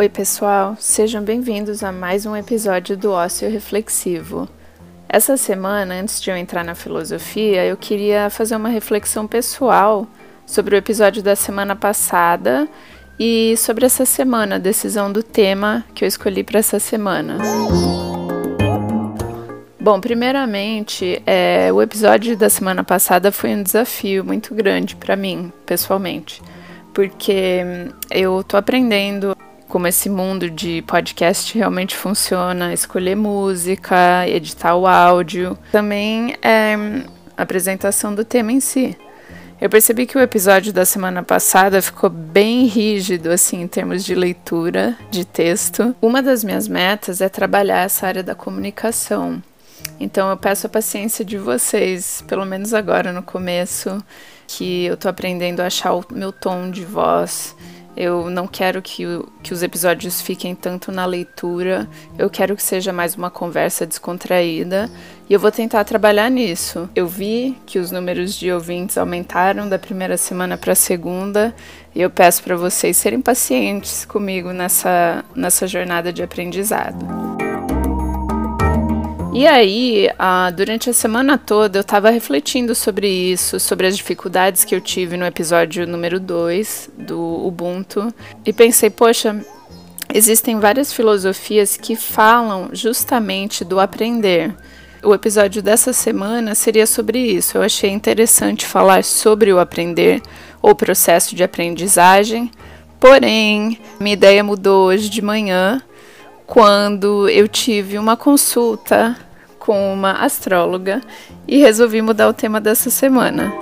Oi, pessoal, sejam bem-vindos a mais um episódio do Ócio Reflexivo. Essa semana, antes de eu entrar na filosofia, eu queria fazer uma reflexão pessoal sobre o episódio da semana passada e sobre essa semana, a decisão do tema que eu escolhi para essa semana. Bom, primeiramente, é, o episódio da semana passada foi um desafio muito grande para mim, pessoalmente, porque eu tô aprendendo como esse mundo de podcast realmente funciona, escolher música, editar o áudio, também é a apresentação do tema em si. Eu percebi que o episódio da semana passada ficou bem rígido, assim, em termos de leitura de texto. Uma das minhas metas é trabalhar essa área da comunicação. Então eu peço a paciência de vocês, pelo menos agora no começo, que eu tô aprendendo a achar o meu tom de voz eu não quero que, que os episódios fiquem tanto na leitura, eu quero que seja mais uma conversa descontraída e eu vou tentar trabalhar nisso. Eu vi que os números de ouvintes aumentaram da primeira semana para a segunda e eu peço para vocês serem pacientes comigo nessa, nessa jornada de aprendizado. E aí, uh, durante a semana toda, eu estava refletindo sobre isso, sobre as dificuldades que eu tive no episódio número 2 do Ubuntu, e pensei, poxa, existem várias filosofias que falam justamente do aprender. O episódio dessa semana seria sobre isso. Eu achei interessante falar sobre o aprender, ou processo de aprendizagem. Porém, minha ideia mudou hoje de manhã quando eu tive uma consulta com uma astróloga e resolvi mudar o tema dessa semana.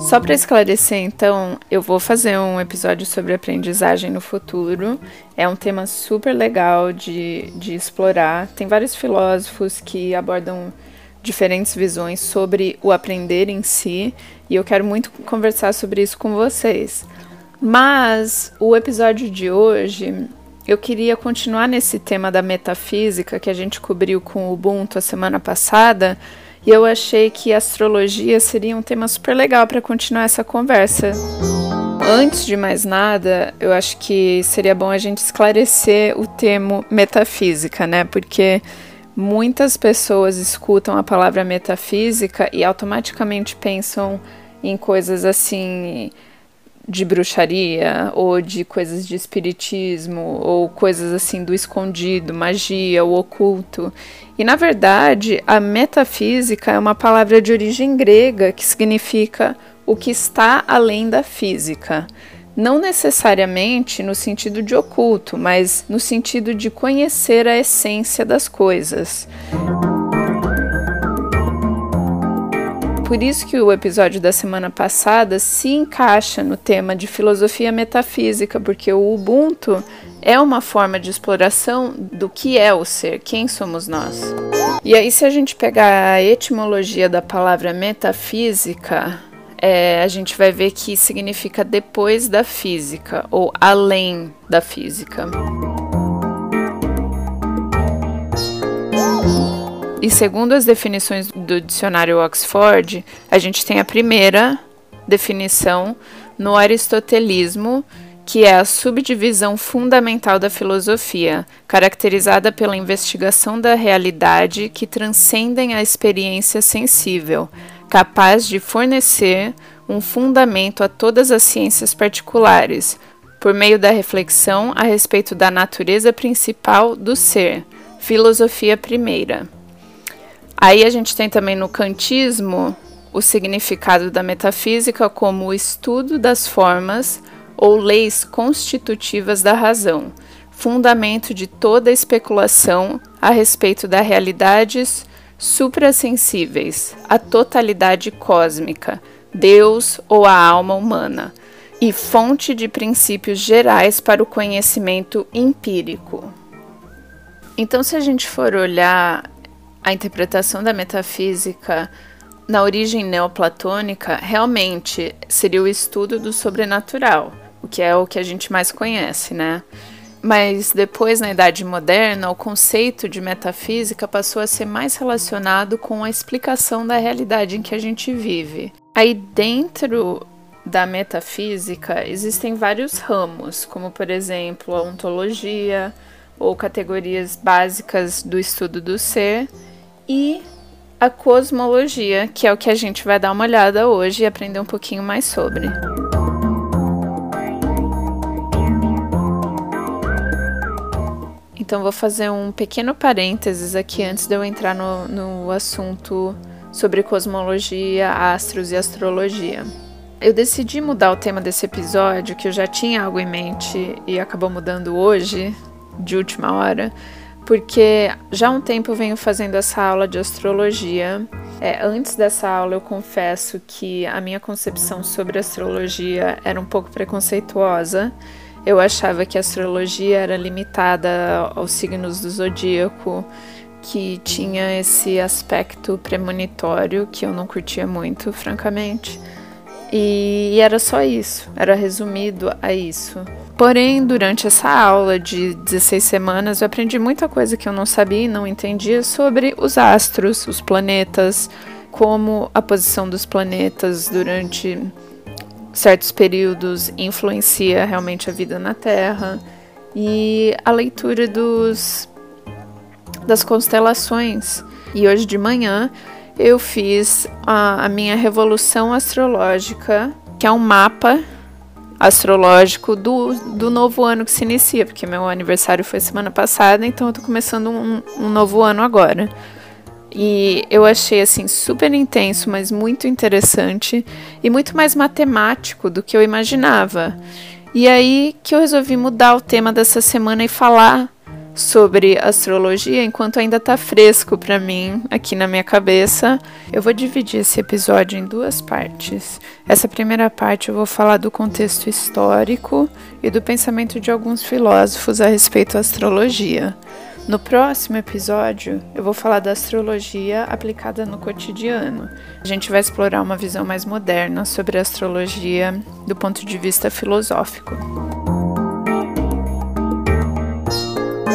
Só para esclarecer, então, eu vou fazer um episódio sobre aprendizagem no futuro. É um tema super legal de, de explorar. Tem vários filósofos que abordam diferentes visões sobre o aprender em si, e eu quero muito conversar sobre isso com vocês. Mas o episódio de hoje eu queria continuar nesse tema da metafísica que a gente cobriu com o Ubuntu a semana passada, e eu achei que astrologia seria um tema super legal para continuar essa conversa. Antes de mais nada, eu acho que seria bom a gente esclarecer o termo metafísica, né? Porque muitas pessoas escutam a palavra metafísica e automaticamente pensam em coisas assim de bruxaria ou de coisas de espiritismo ou coisas assim do escondido, magia, o oculto. E na verdade, a metafísica é uma palavra de origem grega que significa o que está além da física. Não necessariamente no sentido de oculto, mas no sentido de conhecer a essência das coisas. Por isso que o episódio da semana passada se encaixa no tema de filosofia metafísica, porque o Ubuntu é uma forma de exploração do que é o ser, quem somos nós. E aí, se a gente pegar a etimologia da palavra metafísica, é, a gente vai ver que significa depois da física ou além da física. E segundo as definições do dicionário Oxford, a gente tem a primeira definição no aristotelismo, que é a subdivisão fundamental da filosofia, caracterizada pela investigação da realidade que transcendem a experiência sensível, capaz de fornecer um fundamento a todas as ciências particulares, por meio da reflexão a respeito da natureza principal do ser. Filosofia primeira. Aí a gente tem também no kantismo o significado da metafísica como o estudo das formas ou leis constitutivas da razão, fundamento de toda especulação a respeito das realidades suprassensíveis, a totalidade cósmica, Deus ou a alma humana, e fonte de princípios gerais para o conhecimento empírico. Então, se a gente for olhar a interpretação da metafísica na origem neoplatônica realmente seria o estudo do sobrenatural, o que é o que a gente mais conhece, né? Mas depois, na Idade Moderna, o conceito de metafísica passou a ser mais relacionado com a explicação da realidade em que a gente vive. Aí, dentro da metafísica existem vários ramos, como por exemplo a ontologia ou categorias básicas do estudo do ser e a cosmologia, que é o que a gente vai dar uma olhada hoje e aprender um pouquinho mais sobre. Então, vou fazer um pequeno parênteses aqui antes de eu entrar no, no assunto sobre cosmologia, astros e astrologia. Eu decidi mudar o tema desse episódio, que eu já tinha algo em mente e acabou mudando hoje, de última hora, porque já há um tempo eu venho fazendo essa aula de astrologia. É, antes dessa aula, eu confesso que a minha concepção sobre astrologia era um pouco preconceituosa. Eu achava que a astrologia era limitada aos signos do zodíaco, que tinha esse aspecto premonitório que eu não curtia muito, francamente. E, e era só isso, era resumido a isso. Porém, durante essa aula de 16 semanas, eu aprendi muita coisa que eu não sabia e não entendia sobre os astros, os planetas, como a posição dos planetas durante certos períodos influencia realmente a vida na Terra e a leitura dos das constelações. E hoje de manhã eu fiz a, a minha revolução astrológica, que é um mapa astrológico do, do novo ano que se inicia, porque meu aniversário foi semana passada, então eu tô começando um, um novo ano agora. E eu achei assim super intenso, mas muito interessante e muito mais matemático do que eu imaginava. E aí que eu resolvi mudar o tema dessa semana e falar sobre astrologia enquanto ainda tá fresco para mim aqui na minha cabeça. Eu vou dividir esse episódio em duas partes. Essa primeira parte eu vou falar do contexto histórico e do pensamento de alguns filósofos a respeito da astrologia. No próximo episódio, eu vou falar da astrologia aplicada no cotidiano. A gente vai explorar uma visão mais moderna sobre a astrologia do ponto de vista filosófico.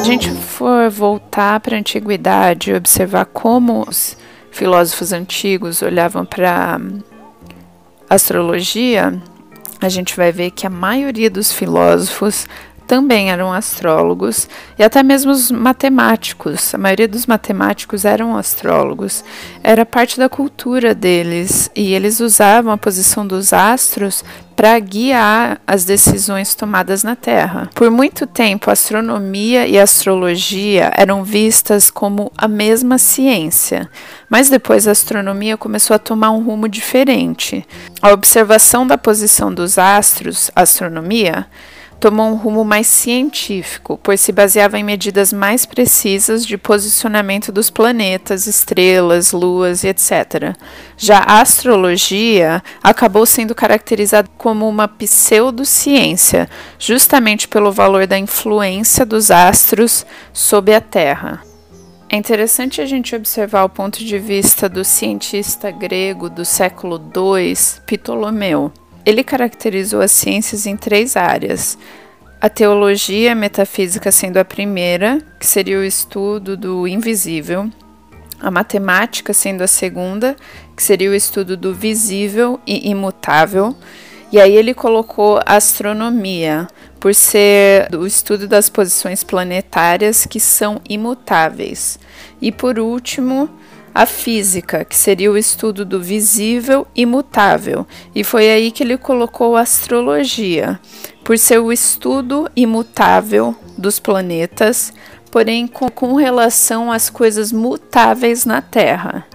Gente for voltar para a antiguidade e observar como os filósofos antigos olhavam para astrologia, a gente vai ver que a maioria dos filósofos também eram astrólogos e até mesmo os matemáticos. A maioria dos matemáticos eram astrólogos. Era parte da cultura deles e eles usavam a posição dos astros para guiar as decisões tomadas na Terra. Por muito tempo, a astronomia e a astrologia eram vistas como a mesma ciência, mas depois a astronomia começou a tomar um rumo diferente. A observação da posição dos astros, astronomia, tomou um rumo mais científico, pois se baseava em medidas mais precisas de posicionamento dos planetas, estrelas, luas e etc. Já a astrologia acabou sendo caracterizada como uma pseudociência, justamente pelo valor da influência dos astros sobre a Terra. É interessante a gente observar o ponto de vista do cientista grego do século II, Ptolomeu. Ele caracterizou as ciências em três áreas: a teologia e a metafísica sendo a primeira, que seria o estudo do invisível, a matemática sendo a segunda, que seria o estudo do visível e imutável, e aí ele colocou a astronomia, por ser o estudo das posições planetárias que são imutáveis. E por último, a física, que seria o estudo do visível e mutável, e foi aí que ele colocou a astrologia, por ser o estudo imutável dos planetas, porém com, com relação às coisas mutáveis na Terra.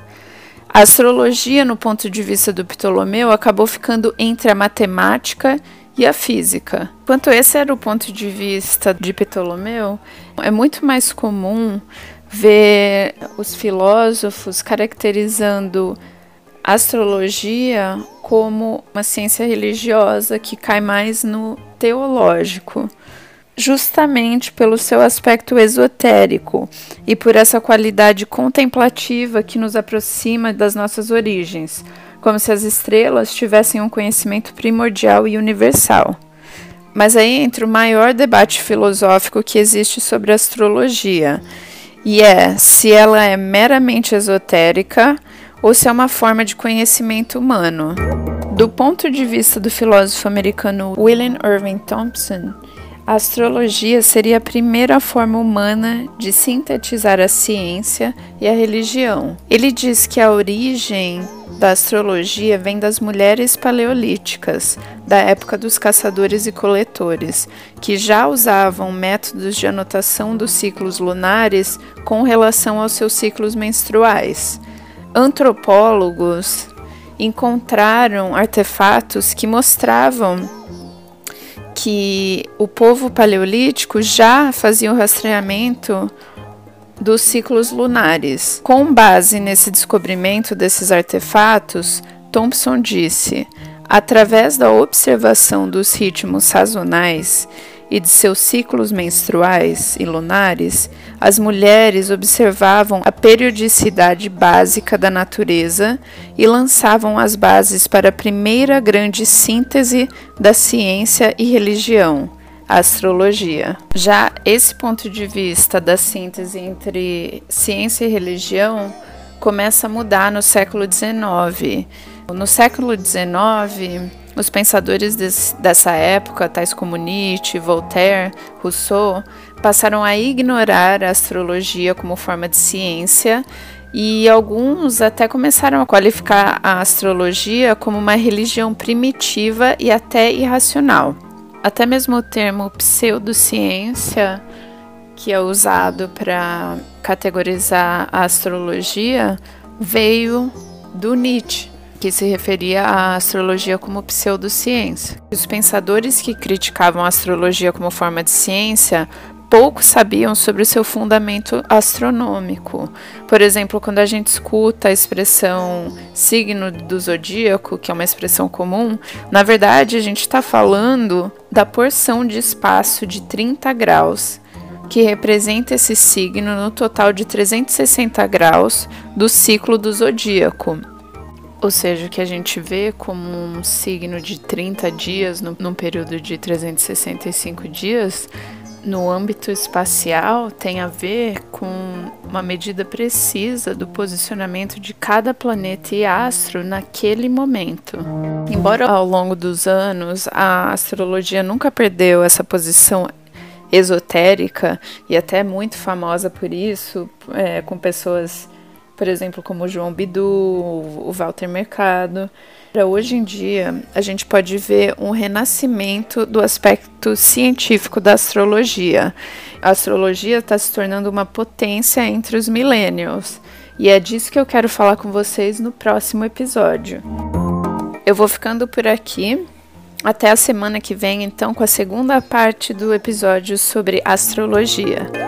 A astrologia, no ponto de vista do Ptolomeu, acabou ficando entre a matemática e a física. Quanto esse era o ponto de vista de Ptolomeu, é muito mais comum ver os filósofos caracterizando a astrologia como uma ciência religiosa que cai mais no teológico, justamente pelo seu aspecto esotérico e por essa qualidade contemplativa que nos aproxima das nossas origens, como se as estrelas tivessem um conhecimento primordial e universal. Mas aí entra o maior debate filosófico que existe sobre astrologia e é se ela é meramente esotérica ou se é uma forma de conhecimento humano. Do ponto de vista do filósofo americano William Irving Thompson, a astrologia seria a primeira forma humana de sintetizar a ciência e a religião. Ele diz que a origem da astrologia vem das mulheres paleolíticas, da época dos caçadores e coletores, que já usavam métodos de anotação dos ciclos lunares com relação aos seus ciclos menstruais. Antropólogos encontraram artefatos que mostravam que o povo paleolítico já fazia o rastreamento dos ciclos lunares. Com base nesse descobrimento desses artefatos, Thompson disse: através da observação dos ritmos sazonais e de seus ciclos menstruais e lunares, as mulheres observavam a periodicidade básica da natureza e lançavam as bases para a primeira grande síntese da ciência e religião, a astrologia. Já esse ponto de vista da síntese entre ciência e religião começa a mudar no século XIX. No século XIX, os pensadores des, dessa época, tais como Nietzsche, Voltaire, Rousseau, passaram a ignorar a astrologia como forma de ciência e alguns até começaram a qualificar a astrologia como uma religião primitiva e até irracional. Até mesmo o termo pseudociência, que é usado para categorizar a astrologia, veio do Nietzsche que se referia à astrologia como pseudociência. Os pensadores que criticavam a astrologia como forma de ciência pouco sabiam sobre o seu fundamento astronômico. Por exemplo, quando a gente escuta a expressão signo do zodíaco, que é uma expressão comum, na verdade a gente está falando da porção de espaço de 30 graus que representa esse signo no total de 360 graus do ciclo do zodíaco. Ou seja, o que a gente vê como um signo de 30 dias no, num período de 365 dias, no âmbito espacial, tem a ver com uma medida precisa do posicionamento de cada planeta e astro naquele momento. Embora ao longo dos anos a astrologia nunca perdeu essa posição esotérica e até muito famosa por isso, é, com pessoas por exemplo, como o João Bidu, o Walter Mercado. Hoje em dia, a gente pode ver um renascimento do aspecto científico da astrologia. A astrologia está se tornando uma potência entre os millennials. E é disso que eu quero falar com vocês no próximo episódio. Eu vou ficando por aqui. Até a semana que vem, então, com a segunda parte do episódio sobre astrologia.